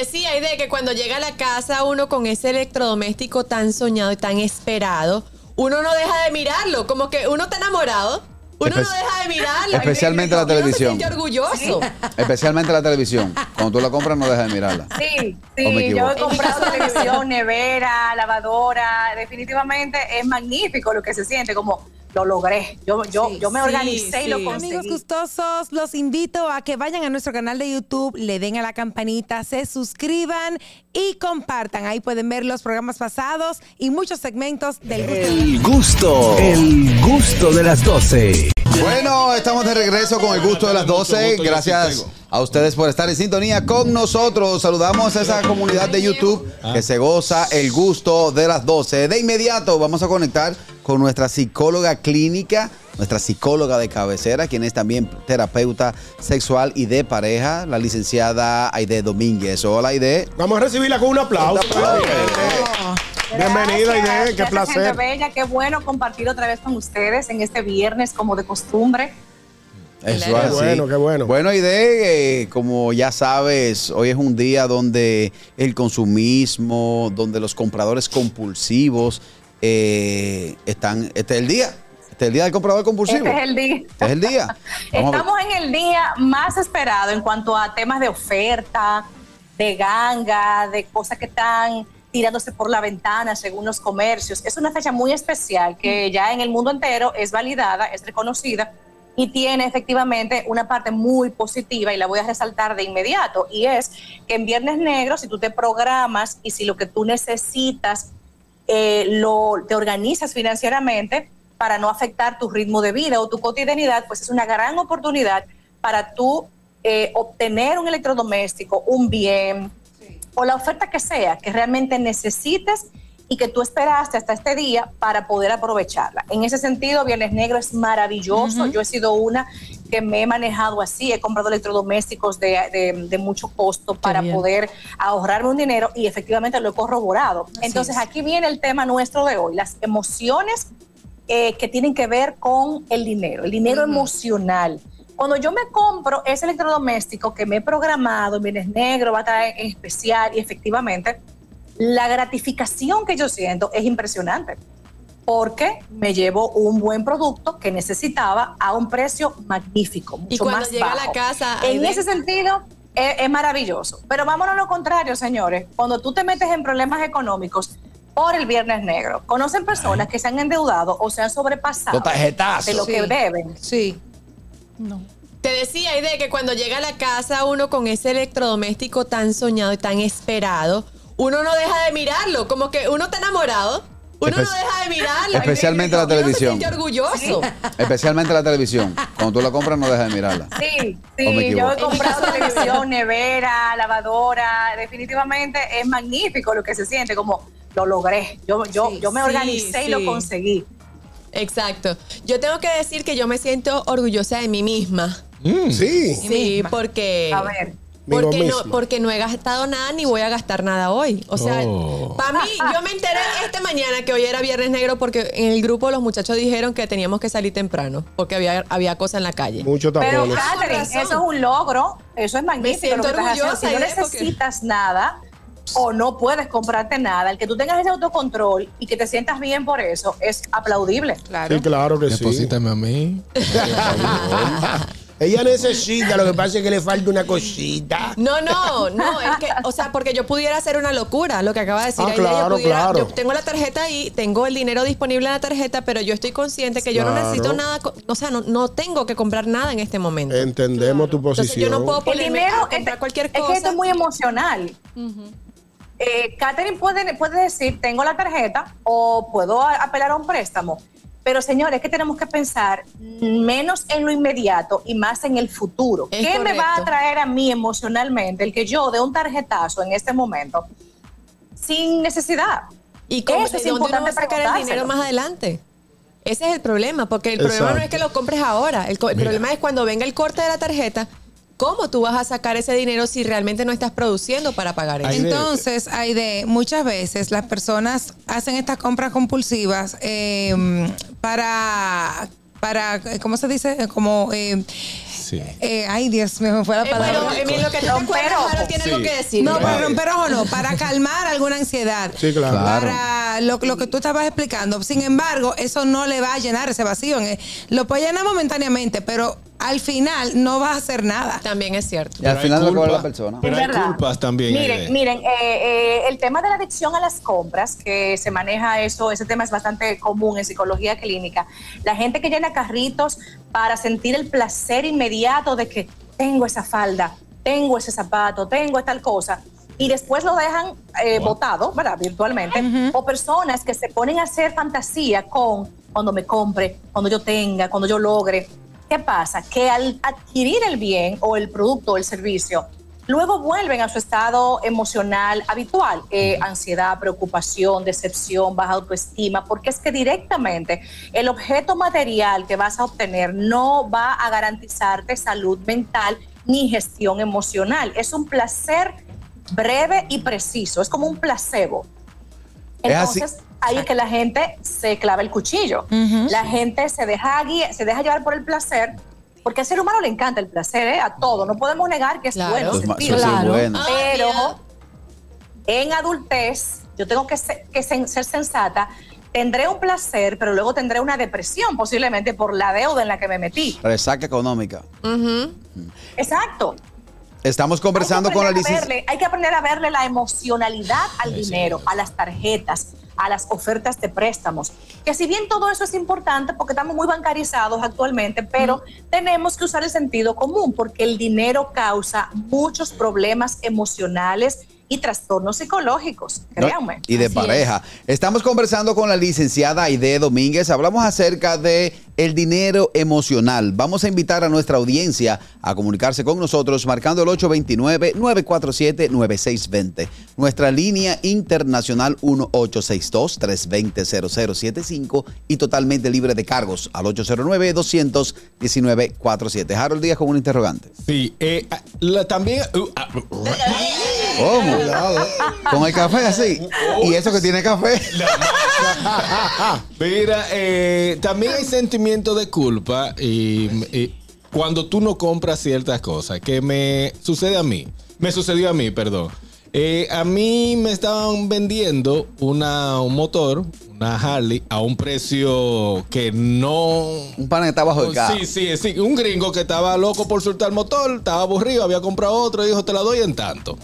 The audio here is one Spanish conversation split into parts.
decía, de que cuando llega a la casa uno con ese electrodoméstico tan soñado y tan esperado, uno no deja de mirarlo, como que uno está enamorado. Uno Espe- no deja de mirarlo. especialmente la Y uno televisión. Se orgulloso. Especialmente la televisión. Cuando tú la compras, no dejas de mirarla. Sí, ¿O me sí, yo he comprado televisión, nevera, lavadora, definitivamente es magnífico lo que se siente, como lo logré, yo, yo, Sí, yo me sí, organicé y lo conseguí. Amigos gustosos, los invito a que vayan a nuestro canal de YouTube, le den a la campanita, se suscriban y compartan. Ahí pueden ver los programas pasados y muchos segmentos del gusto. El gusto, el gusto de las 12. Bueno, estamos de regreso con el gusto de las 12. Gusto, gusto, yo Gracias a ustedes por estar en sintonía con nosotros. Saludamos a esa comunidad de YouTube que se goza el gusto de las 12. De inmediato vamos a conectar con nuestra psicóloga clínica, nuestra psicóloga de cabecera, quien es también terapeuta sexual y de pareja, la licenciada Aide Domínguez. Hola Aide. Vamos a recibirla con un aplauso. Bienvenida, Gracias, Aide, qué placer. Gente bella, qué bueno compartir otra vez con ustedes en este viernes como de costumbre. Eso Qué así. bueno, qué bueno. Bueno, Aide, eh, como ya sabes, hoy es un día donde el consumismo, donde los compradores compulsivos eh, están. Este es el día. Este es el día del comprador compulsivo. Este es el día. Este es el día. Estamos en el día más esperado en cuanto a temas de oferta, de ganga, de cosas que están tirándose por la ventana según los comercios. Es una fecha muy especial que ya en el mundo entero es validada, es reconocida y tiene efectivamente una parte muy positiva y la voy a resaltar de inmediato y es que en Viernes Negro si tú te programas y si lo que tú necesitas eh, lo, te organizas financieramente para no afectar tu ritmo de vida o tu cotidianidad, pues es una gran oportunidad para tú eh, obtener un electrodoméstico, un bien o la oferta que sea que realmente necesites y que tú esperaste hasta este día para poder aprovecharla. En ese sentido, Viernes Negro es maravilloso. Yo he sido una que me he manejado así, he comprado electrodomésticos de, de- de mucho costo para poder ahorrarme un dinero y efectivamente lo he corroborado. Entonces, aquí viene el tema nuestro de hoy, las emociones eh, que tienen que ver con el dinero, el dinero emocional. Cuando yo me compro ese electrodoméstico que me he programado, en Viernes Negro, va a traer en especial y efectivamente, la gratificación que yo siento es impresionante porque me llevo un buen producto que necesitaba a un precio magnífico, mucho Y cuando más llega a la casa, En Aide- ese sentido, es, es maravilloso. Pero vámonos a lo contrario, señores. Cuando tú te metes en problemas económicos por el Viernes Negro, conocen personas que se han endeudado o se han sobrepasado de lo que deben. Sí. No. Te decía, de que cuando llega a la casa uno con ese electrodoméstico tan soñado y tan esperado, uno no deja de mirarlo, como que uno está enamorado. Uno Espe- no deja de mirarlo. especialmente la uno televisión. Se siente orgulloso. Especialmente la televisión. Cuando tú la compras, no dejas de mirarla. Sí, ¿O me sí, yo he comprado televisión, nevera, lavadora, definitivamente es magnífico lo que se siente, como lo logré, yo, yo, Sí, yo me sí, organicé y lo sí. conseguí. Exacto. Yo tengo que decir que yo me siento orgullosa de mí misma. Sí. Sí, misma. porque. A ver. Porque no, porque no he gastado nada ni voy a gastar nada hoy. O sea, Oh. para mí, yo me enteré esta mañana que hoy era Viernes Negro porque en el grupo los muchachos dijeron que teníamos que salir temprano porque había, había cosas en la calle. Mucho Pero tapones. Catherine, eso es un logro, eso es magnífico. siento lo que estás haciendo. orgullosa, Si no porque- necesitas nada o no puedes comprarte nada, el que tú tengas ese autocontrol y que te sientas bien por eso es aplaudible. Claro. Sí, claro que sí. Deposítame a mí. Ella necesita, lo que pasa es que le falta una cosita. No, no, no, es que, o sea, porque yo pudiera hacer una locura, lo que acaba de decir Ah, Aide, yo claro, pudiera- claro. yo tengo la tarjeta ahí, tengo el dinero disponible en la tarjeta, pero yo estoy consciente que yo no Claro. necesito nada, o sea, no, no tengo que comprar nada en este momento. Entendemos tu Entonces posición. yo no puedo El ponerme dinero a es, comprar cualquier es cosa. que esto es muy emocional. Eh, Catherine puede, puede decir, tengo la tarjeta o puedo apelar a un préstamo. Pero señores, es que tenemos que pensar menos en lo inmediato y más en el futuro. Es ¿Qué me va a traer a mí emocionalmente el que yo dé un tarjetazo en este momento sin necesidad? ¿Y cómo, Eso es dónde importante sacar el dinero más adelante? Ese es el problema, porque el problema no es que lo compres ahora. El problema es cuando venga el corte de la tarjeta, ¿cómo tú vas a sacar ese dinero si realmente no estás produciendo para pagar eso? Entonces, Aide, muchas veces las personas hacen estas compras compulsivas eh, para para, ¿cómo se dice? Como, eh, Sí. eh, ay Dios mío, me fue la Eh, palabra. bueno, Emilio, lo que Romper. Harold tiene Sí. algo que decir. No, para romper ojo no, para calmar alguna ansiedad. Sí, claro. Claro. Para lo, lo que tú estabas explicando. Sin embargo, eso no le va a llenar ese vacío. Eh, Lo puede llenar momentáneamente, pero al final no va a hacer nada. También es cierto. Y al hay final lo culpa. la persona. Pero hay culpas también. Miren, miren, eh, eh, el tema de la adicción a las compras, que se maneja eso, ese tema es bastante común en psicología clínica. La gente que llena carritos para sentir el placer inmediato de que tengo esa falda, tengo ese zapato, tengo tal cosa. Y después lo dejan eh, botado, ¿verdad? Virtualmente. O personas que se ponen a hacer fantasía con cuando me compre, cuando yo tenga, cuando yo logre. ¿Qué pasa? Que al adquirir el bien o el producto o el servicio, luego vuelven a su estado emocional habitual, eh, ansiedad, preocupación, decepción, baja autoestima, porque es que directamente el objeto material que vas a obtener no va a garantizarte salud mental ni gestión emocional. Es un placer breve y preciso, es como un placebo. Es así. Entonces, ahí es que la gente se clava el cuchillo. La gente se deja, se deja llevar por el placer, porque al ser humano le encanta el placer, ¿eh? a todo. No podemos negar que es Claro. bueno es Claro. bueno. Ah, Pero en adultez, yo tengo que, ser, que sen- ser sensata. Tendré un placer, pero luego tendré una depresión, posiblemente por la deuda en la que me metí. Resaca económica. Ujú. Exacto. Estamos conversando con la licenciada. Hay que aprender a verle la emocionalidad al dinero, a las tarjetas, a las ofertas de préstamos. Que si bien todo eso es importante porque estamos muy bancarizados actualmente, pero tenemos que usar el sentido común porque el dinero causa muchos problemas emocionales y trastornos psicológicos, ¿no? créanme. Y de Así pareja. Estamos conversando con la licenciada Aide Domínguez. Hablamos acerca de el dinero emocional. Vamos a invitar a nuestra audiencia a comunicarse con nosotros marcando el 829-947-9620. Nuestra línea internacional 1862-320-0075 y totalmente libre de cargos al 809-219-47. Harold Díaz con un interrogante. Sí, eh, ah, la- también. uh, ah, ¿Cómo? Con el café así. Y eso que tiene café. Mira, eh, también hay sentimiento de culpa y, y cuando tú no compras ciertas cosas, que me sucede a mí, me sucedió a mí, perdón. Eh, a mí me estaban vendiendo una, un motor, una Harley, a un precio que no... Un pan que está bajo el carro. Sí, sí, sí. Un gringo que estaba loco por soltar el motor, estaba aburrido, había comprado otro y dijo, te la doy en tanto.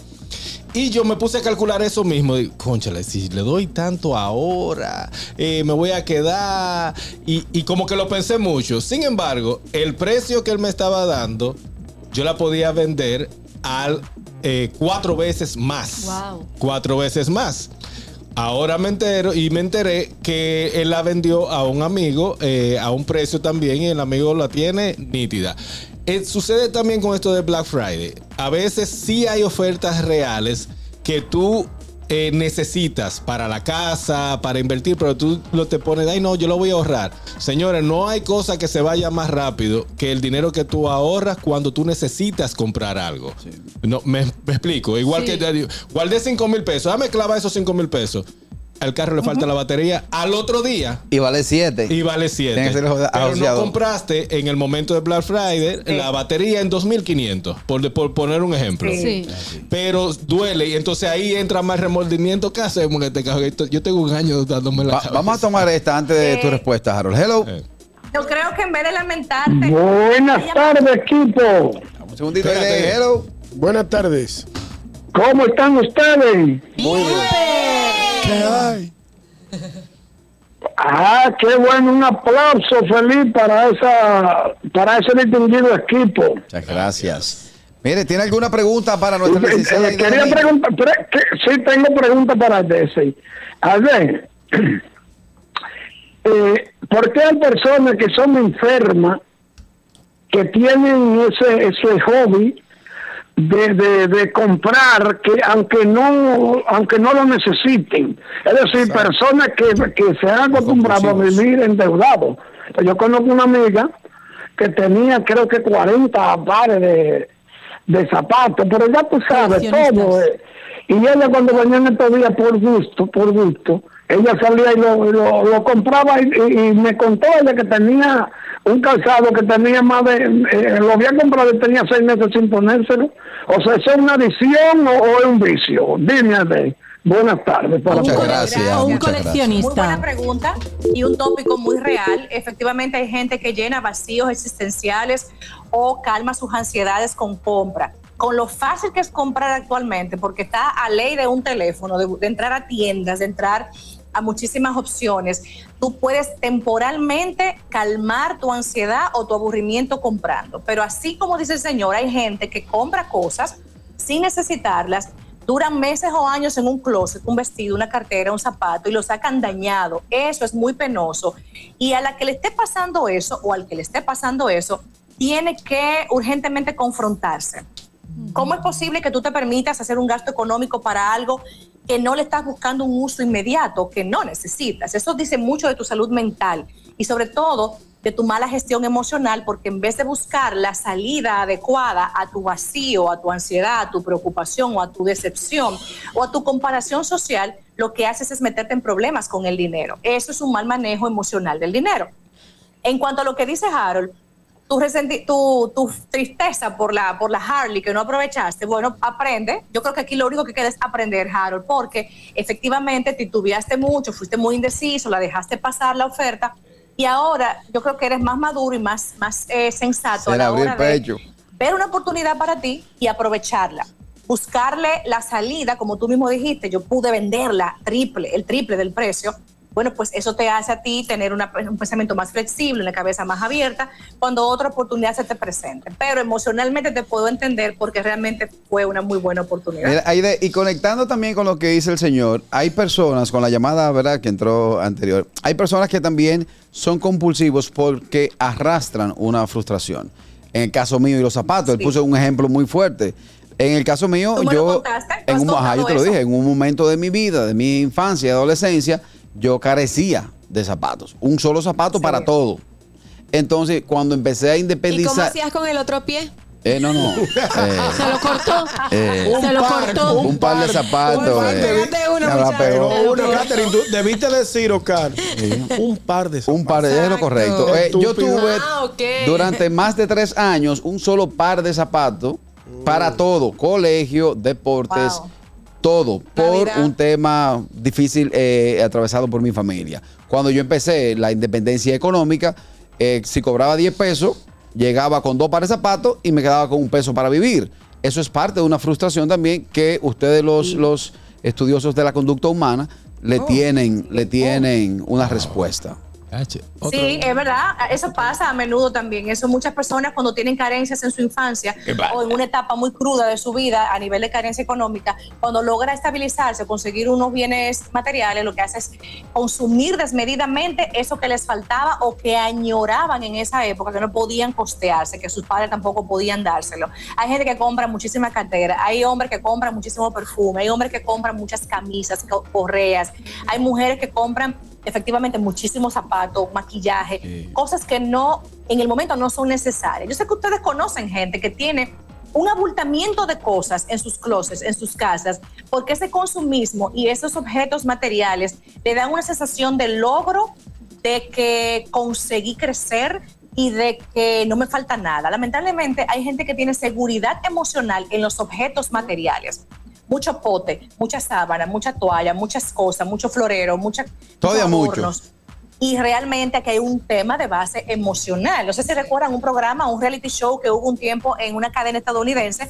Y yo me puse a calcular eso mismo. Digo, Conchale, si le doy tanto ahora, eh, me voy a quedar. Y, y como que lo pensé mucho. Sin embargo, el precio que él me estaba dando, yo la podía vender al eh, cuatro veces más. Wow. Cuatro veces más. Ahora me entero y me enteré que él la vendió a un amigo eh, a un precio también y el amigo la tiene nítida. Eh, sucede también con esto de Black Friday. A veces sí hay ofertas reales que tú eh, necesitas para la casa, para invertir, pero tú lo te pones, ay no, yo lo voy a ahorrar. Señores, no hay cosa que se vaya más rápido que el dinero que tú ahorras cuando tú necesitas comprar algo. No, me, me explico. Igual Sí. que te digo, guardé 5 mil pesos, dame clava esos 5 mil pesos. Al carro le falta la batería al otro día. Y vale 7. Y vale 7. Tiene que ser Pero no compraste en el momento de Black Friday la batería en 2500, por, por poner un ejemplo. Sí. Sí. Pero duele y entonces ahí entra más remordimiento. ¿Qué hacemos en este caso? Yo tengo un año dándome la cabeza. vamos a tomar esta antes de tu Eh. respuesta, Harold. Hello. Eh. Yo creo que en vez de lamentarte. Buenas tardes, equipo. Un segundito. Hello. Buenas tardes. ¿Cómo están ustedes? ¿Qué hay? Ah, qué bueno, un aplauso feliz para esa para ese distinguido equipo. Muchas gracias. Mire, ¿tiene alguna pregunta para nuestra licenciada eh, quería preguntar, pre- que- sí tengo preguntas para Desi. A ver, eh, ¿por qué hay personas que son enfermas que tienen ese ese hobby de, de, de comprar que aunque no aunque no lo necesiten. Es decir personas que, que se han acostumbrado a vivir endeudados. Yo conozco una amiga que tenía creo que 40 pares de, de zapatos pero ya tú sabes todo eh. y ella cuando venía en estos días por gusto por gusto ella salía y lo, lo, lo compraba y, y- y me contó ella que tenía un calzado que tenía más de, eh, lo había comprado y tenía seis meses sin ponérselo. O sea, ¿eso es una adicción o, o es un vicio? Dime, Ade. Buenas tardes. para Muchas todos. gracias. un muchas gracias. Muy buena coleccionista. pregunta y un tópico muy real. Efectivamente hay gente que llena vacíos existenciales o calma sus ansiedades con compra. Con lo fácil que es comprar actualmente, porque está a ley de un teléfono, de, de entrar a tiendas, de entrar a muchísimas opciones, tú puedes temporalmente calmar tu ansiedad o tu aburrimiento comprando. Pero así como dice el señor, hay gente que compra cosas sin necesitarlas, duran meses o años en un closet, un vestido, una cartera, un zapato y lo sacan dañado. Eso es muy penoso. Y a la que le esté pasando eso o al que le esté pasando eso, tiene que urgentemente confrontarse. ¿Cómo es posible que tú te permitas hacer un gasto económico para algo que no le estás buscando un uso inmediato, que no necesitas? Eso dice mucho de tu salud mental y sobre todo de tu mala gestión emocional, porque en vez de buscar la salida adecuada a tu vacío, a tu ansiedad, a tu preocupación o a tu decepción o a tu comparación social, lo que haces es meterte en problemas con el dinero. Eso es un mal manejo emocional del dinero. En cuanto a lo que dice Harold, tu, tu, tu tristeza por la, por la Harley que no aprovechaste, bueno, aprende. Yo creo que aquí lo único que queda es aprender, Harold, porque efectivamente titubeaste mucho, fuiste muy indeciso, la dejaste pasar la oferta y ahora yo creo que eres más maduro y más, más eh, sensato Se la hora de ver una oportunidad para ti y aprovecharla. Buscarle la salida, como tú mismo dijiste, yo pude venderla triple, el triple del precio. Bueno, pues eso te hace a ti tener una- un pensamiento más flexible, una cabeza más abierta, cuando otra oportunidad se te presente. Pero emocionalmente te puedo entender porque realmente fue una muy buena oportunidad. Aide, y conectando también con lo que dice el señor, hay personas, con la llamada, ¿verdad?, que entró anterior, hay personas que también son compulsivos porque arrastran una frustración. En el caso mío y los zapatos, él puso un ejemplo muy fuerte. En el caso mío, ¿Tú me lo yo, en un, ajá, yo te lo dije, en un momento de mi vida, de mi infancia y adolescencia, yo carecía de zapatos. Un solo zapato Sí. para todo. Entonces, cuando empecé a ¿Y cómo independizar... hacías con el otro pie? Eh, no, no. eh, Se lo cortó. eh, Se lo par, cortó. un par de zapatos. Eh. Debiste decir, Oscar, un par de Un par de es lo correcto. Eh, yo tuve Ah, durante más de tres años un solo par de zapatos para todo, colegio, deportes, Wow. Todo, por un tema difícil eh, atravesado por mi familia. Cuando yo empecé la independencia económica, eh, si cobraba 10 pesos, llegaba con dos pares de zapatos y me quedaba con un peso para vivir. Eso es parte de una frustración también que ustedes los, los estudiosos de la conducta humana le tienen, le tienen una respuesta. Otro. Sí, es verdad, eso pasa a menudo también. Eso muchas personas cuando tienen carencias en su infancia o en una etapa muy cruda de su vida a nivel de carencia económica, cuando logra estabilizarse, conseguir unos bienes materiales, lo que hace es consumir desmedidamente eso que les faltaba o que añoraban en esa época, que no podían costearse, que sus padres tampoco podían dárselo. Hay gente que compra muchísima cartera, hay hombres que compran muchísimo perfume, hay hombres que compran muchas camisas, co- correas, hay mujeres que compran efectivamente muchísimos zapatos, maquillaje, cosas que no, en el momento no son necesarias. Yo sé que ustedes conocen gente que tiene un abultamiento de cosas en sus closets, en sus casas, porque ese consumismo y esos objetos materiales le dan una sensación de logro, de que conseguí crecer y de que no me falta nada. Lamentablemente hay gente que tiene seguridad emocional en los objetos materiales. Mucho pote, mucha sábana, mucha toalla, muchas cosas, mucho florero, mucha, Todavía muchos mucho. adornos. Y realmente aquí hay un tema de base emocional. No sé si recuerdan un programa, un reality show que hubo un tiempo en una cadena estadounidense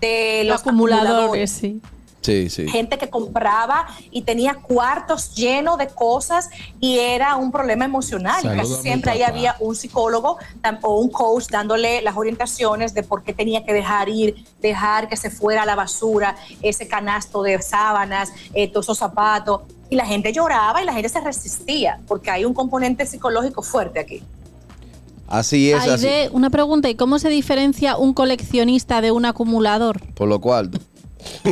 de los acumuladores, sí. Sí, sí. gente que compraba y tenía cuartos llenos de cosas y era un problema emocional. Casi siempre ahí había un psicólogo o un coach dándole las orientaciones de por qué tenía que dejar ir, dejar que se fuera a la basura ese canasto de sábanas, eh, todos esos zapatos. Y la gente lloraba y la gente se resistía porque hay un componente psicológico fuerte aquí. Así es, así. Aide, una pregunta, ¿y cómo se diferencia un coleccionista de un acumulador? Por lo cual,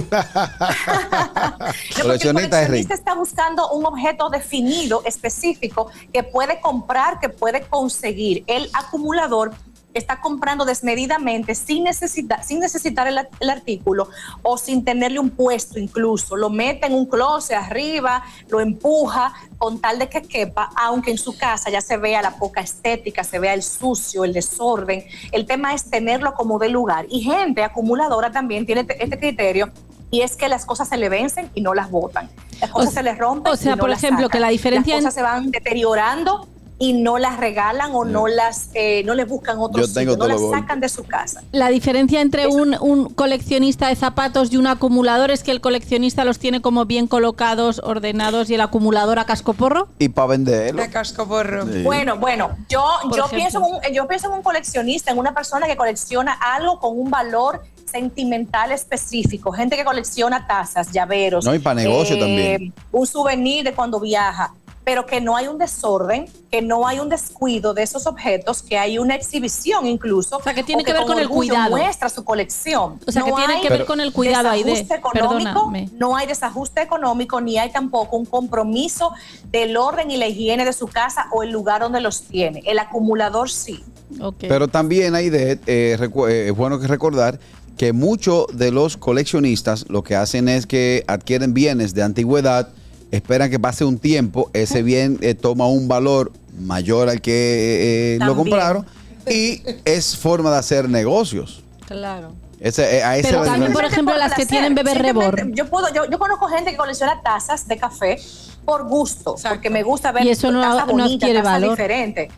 No, porque el Coleccionista está buscando un objeto definido, específico, que puede comprar, que puede conseguir. El acumulador está comprando desmedidamente sin necesitar, sin necesitar el, el artículo o sin tenerle un puesto incluso. Lo mete en un closet arriba, lo empuja con tal de que quepa, aunque en su casa ya se vea la poca estética, se vea el sucio, el desorden. El tema es tenerlo como de lugar. Y gente acumuladora también tiene este- este criterio y es que las cosas se le vencen y no las botan. Las cosas sea- se les rompen. o sea, y no por las ejemplo, sacan. que la diferencia Las en- cosas se van deteriorando y no las regalan o no las eh, no les buscan otro Yo tengo sitio, no las sacan de su casa. La diferencia entre un, un coleccionista de zapatos y un acumulador es que el coleccionista los tiene como bien colocados, ordenados y el acumulador a cascoporro. Y para venderlo. De cascoporro. Sí. Bueno, bueno, yo, Por yo, ejemplo. pienso en un, yo pienso en un coleccionista, en una persona que colecciona algo con un valor sentimental específico, gente que colecciona tazas, llaveros. eh, No, y pa' negocio también. Un souvenir de cuando viaja, pero que no hay un desorden, que no hay un descuido de esos objetos, que hay una exhibición incluso. O sea, que tiene que ver con el cuidado. muestra su colección. O sea, que tiene que ver con el cuidado, Aide. desajuste económico, Perdóname. no hay desajuste económico ni hay tampoco un compromiso del orden y la higiene de su casa o el lugar donde los tiene. El acumulador sí. Ok. Pero también hay de, eh, eh, es bueno que recordar que muchos de los coleccionistas lo que hacen es que adquieren bienes de antigüedad, esperan que pase un tiempo, ese bien eh, toma un valor mayor al que eh, eh, lo compraron y es forma de hacer negocios. claro. Ese, eh, a esa Pero también, por ejemplo, las que tienen bebé reborn. Yo, puedo, yo, yo conozco gente que colecciona tazas de café por gusto, porque me gusta ver Y eso no- tazas no bonitas, tazas valor. diferentes.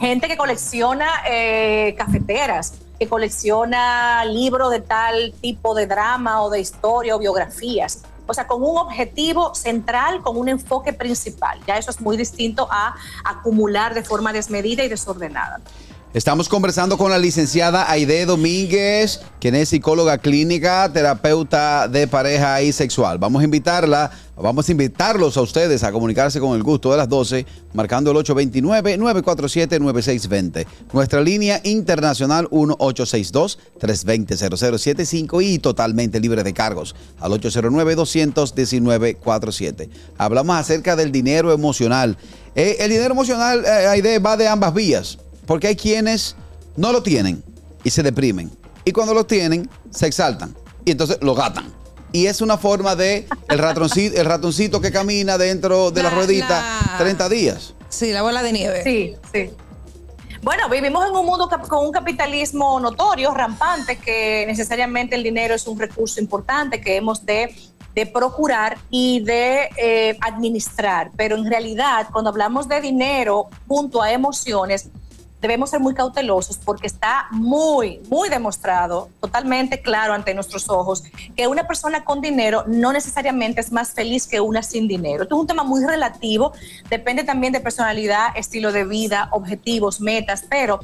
Gente que colecciona eh, cafeteras, que colecciona libros de tal tipo de drama o de historia o biografías. O sea, con un objetivo central, con un enfoque principal. Ya eso es muy distinto a acumular de forma desmedida y desordenada. Estamos conversando con la licenciada Aide Domínguez, quien es psicóloga clínica, terapeuta de pareja y sexual. Vamos a invitarla, vamos a invitarlos a ustedes a comunicarse con el gusto de las 12, marcando el 829-947-9620. Nuestra línea internacional 1862-320-0075 y totalmente libre de cargos al 809-219-47. Hablamos acerca del dinero emocional. Eh, el dinero emocional, eh, Aide, va de ambas vías. Porque hay quienes no lo tienen y se deprimen. Y cuando lo tienen, se exaltan. Y entonces lo gatan. Y es una forma de el ratoncito, el ratoncito que camina dentro de la, La- ruedita la- 30 días. Sí, la bola de nieve. Sí, sí. Bueno, vivimos en un mundo con un capitalismo notorio, rampante, que necesariamente el dinero es un recurso importante que hemos de, de procurar y de eh, administrar. Pero en realidad, cuando hablamos de dinero junto a emociones, debemos ser muy cautelosos porque está muy, muy demostrado, totalmente claro ante nuestros ojos, que una persona con dinero no necesariamente es más feliz que una sin dinero. Esto es un tema muy relativo, depende también de personalidad, estilo de vida, objetivos, metas, pero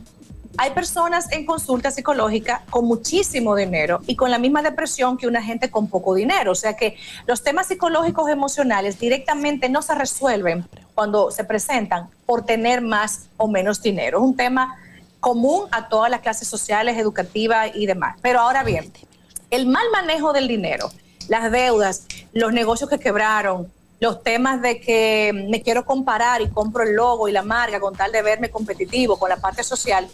hay personas en consulta psicológica con muchísimo dinero y con la misma depresión que una gente con poco dinero. O sea que los temas psicológicos emocionales directamente no se resuelven cuando se presentan por tener más o menos dinero. Es un tema común a todas las clases sociales, educativas y demás. Pero ahora bien, el mal manejo del dinero, las deudas, los negocios que quebraron, los temas de que me quiero comparar y compro el logo y la marca con tal de verme competitivo con la parte social,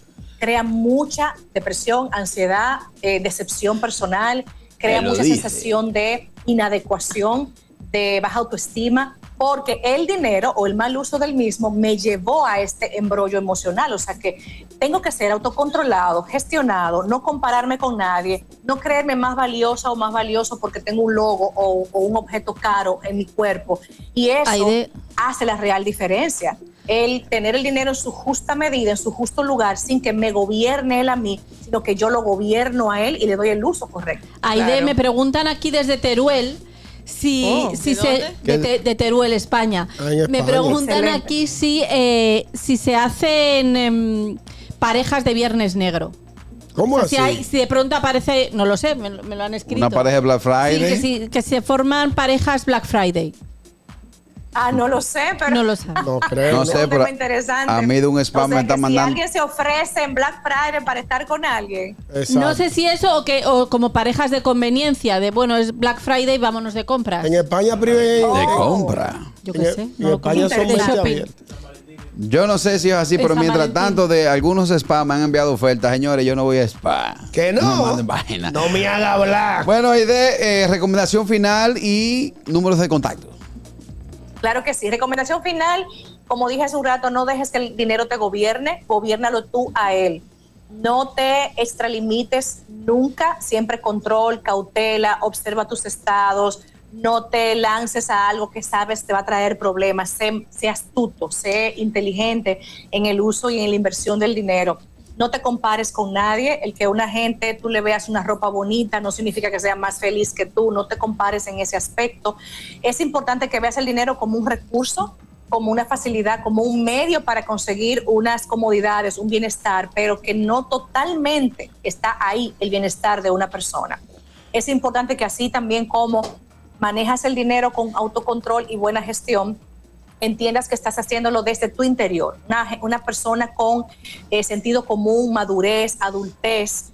crea mucha depresión, ansiedad, eh, decepción personal, crea mucha dice. sensación de inadecuación, de baja autoestima, porque el dinero o el mal uso del mismo me llevó a este embrollo emocional. O sea que tengo que ser autocontrolado, gestionado, no compararme con nadie, no creerme más valiosa o más valioso porque tengo un logo o, o un objeto caro en mi cuerpo. Y eso hace la real diferencia. El tener el dinero en su justa medida, en su justo lugar, sin que me gobierne él a mí, sino que yo lo gobierno a él y le doy el uso correcto. Aide, Claro. me preguntan aquí desde Teruel si, Oh, si ¿de se de, Te- de Teruel, España. Ah, Me preguntan Excelente. aquí si eh, si se hacen em, parejas de Viernes Negro. ¿Cómo O sea, así? si, hay- si de pronto aparece, no lo sé, me, lo- me lo han escrito. Una pareja de Black Sí, Friday. que, sí, que se forman parejas Black Friday. Ah, no lo sé, pero No lo saben. No creo. No No, sé, pero interesante. a mí de un spam O sea, me están que mandando- Si alguien se ofrece en Black Friday para estar con alguien, Exacto. No sé si eso o que o como parejas de conveniencia, de bueno, es Black Friday, vámonos de compras. En España priven. De Oh. compra. Yo en, qué sé. en no España son. Yo no sé si es así, Es pero mientras Valentín. tanto de algunos spa me han enviado ofertas. Señores, yo no voy a spa. Que no. vaina. No me haga hablar. Bueno, y de eh, recomendación final y números de contacto. Claro que sí. Recomendación final, como dije hace un rato, no dejes que el dinero te gobierne, gobiernalo tú a él. No te extralimites nunca, siempre control, cautela, observa tus estados, no te lances a algo que sabes te va a traer problemas, sé, sé astuto, sé inteligente en el uso y en la inversión del dinero. No te compares con nadie, el que una gente tú le veas una ropa bonita no significa que sea más feliz que tú, no te compares en ese aspecto. Es importante que veas el dinero como un recurso, como una facilidad, como un medio para conseguir unas comodidades, un bienestar, pero que no totalmente está ahí el bienestar de una persona. Es importante que así también como manejas el dinero con autocontrol y buena gestión, entiendas que estás haciéndolo desde tu interior. Una, persona con eh, sentido común, madurez, adultez,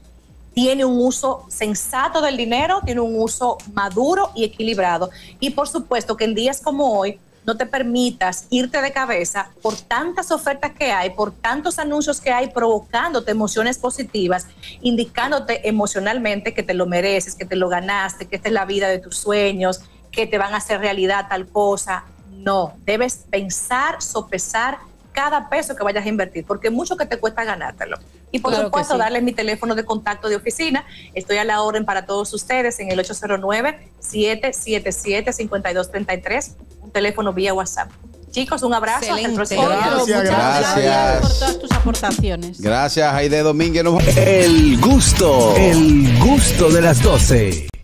tiene un uso sensato del dinero, tiene un uso maduro y equilibrado. Y por supuesto que en días como hoy no te permitas irte de cabeza por tantas ofertas que hay, por tantos anuncios que hay provocándote emociones positivas, indicándote emocionalmente que te lo mereces, que te lo ganaste, que esta es la vida de tus sueños, que te van a hacer realidad tal cosa. No, debes pensar, sopesar cada peso que vayas a invertir, porque mucho que te cuesta ganártelo. Y por Claro supuesto, sí. darles mi teléfono de contacto de oficina. Estoy a la orden para todos ustedes en el 809-777-5233, un teléfono vía WhatsApp. Chicos, un abrazo. Hasta el Gracias, muchas gracias. gracias por todas tus aportaciones. Gracias, Aide Domínguez. El gusto, el gusto de las 12.